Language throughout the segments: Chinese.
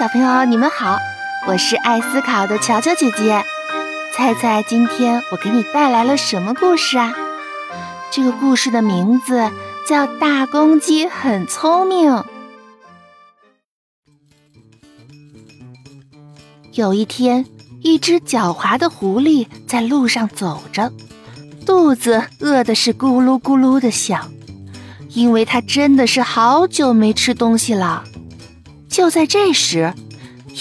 小朋友，你们好，我是爱思考的乔乔姐姐。猜猜今天我给你带来了什么故事啊？这个故事的名字叫《大公鸡很聪明》。有一天，一只狡猾的狐狸在路上走着，肚子饿的是咕噜咕噜的响，因为它真的是好久没吃东西了。就在这时，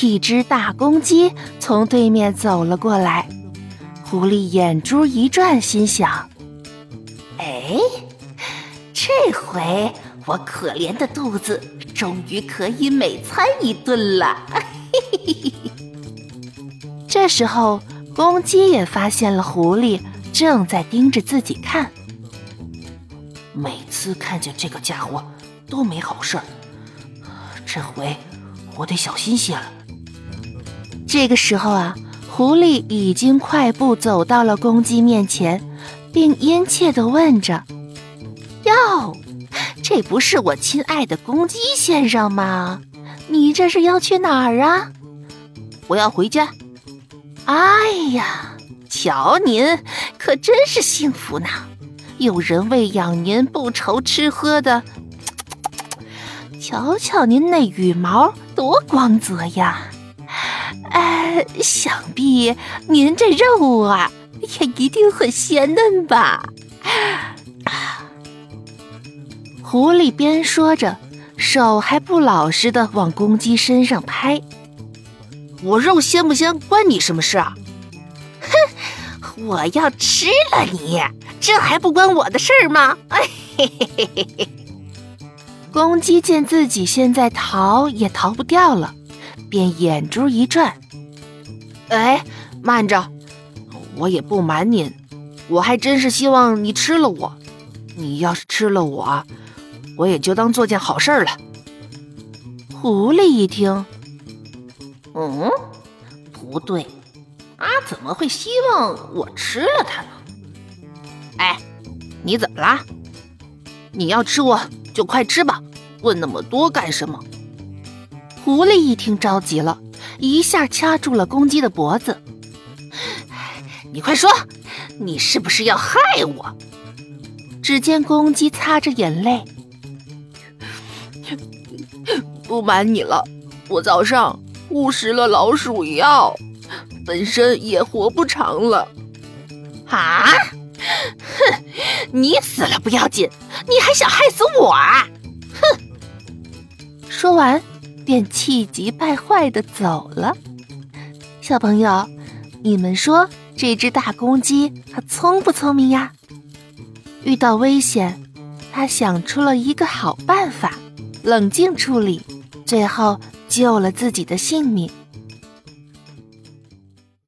一只大公鸡从对面走了过来。狐狸眼珠一转，心想：“哎，这回我可怜的肚子终于可以美餐一顿了。”这时候，公鸡也发现了狐狸正在盯着自己看。每次看见这个家伙，都没好事儿。这回我得小心些了。这个时候啊，狐狸已经快步走到了公鸡面前，并殷切地问着：“哟，这不是我亲爱的公鸡先生吗？你这是要去哪儿啊？”“我要回家。”“哎呀，瞧您可真是幸福呢，有人喂养您，不愁吃喝的。”瞧瞧您那羽毛多光泽呀！哎，想必您这肉啊也一定很鲜嫩吧？狐狸边说着，手还不老实的往公鸡身上拍。我肉鲜不鲜关你什么事啊？哼，我要吃了你，这还不关我的事儿吗？哎嘿嘿嘿嘿嘿。公鸡见自己现在逃也逃不掉了，便眼珠一转：“哎，慢着，我也不瞒您，我还真是希望你吃了我。你要是吃了我，我也就当做件好事了。”狐狸一听，嗯，不对，啊，怎么会希望我吃了它呢？哎，你怎么啦？你要吃我？就快吃吧，问那么多干什么？狐狸一听着急了，一下掐住了公鸡的脖子。你快说，你是不是要害我？只见公鸡擦着眼泪，不瞒你了，我早上误食了老鼠药，本身也活不长了。啊！哼，你死了不要紧，你还想害死我啊！哼！说完，便气急败坏的走了。小朋友，你们说这只大公鸡它聪不聪明呀？遇到危险，它想出了一个好办法，冷静处理，最后救了自己的性命。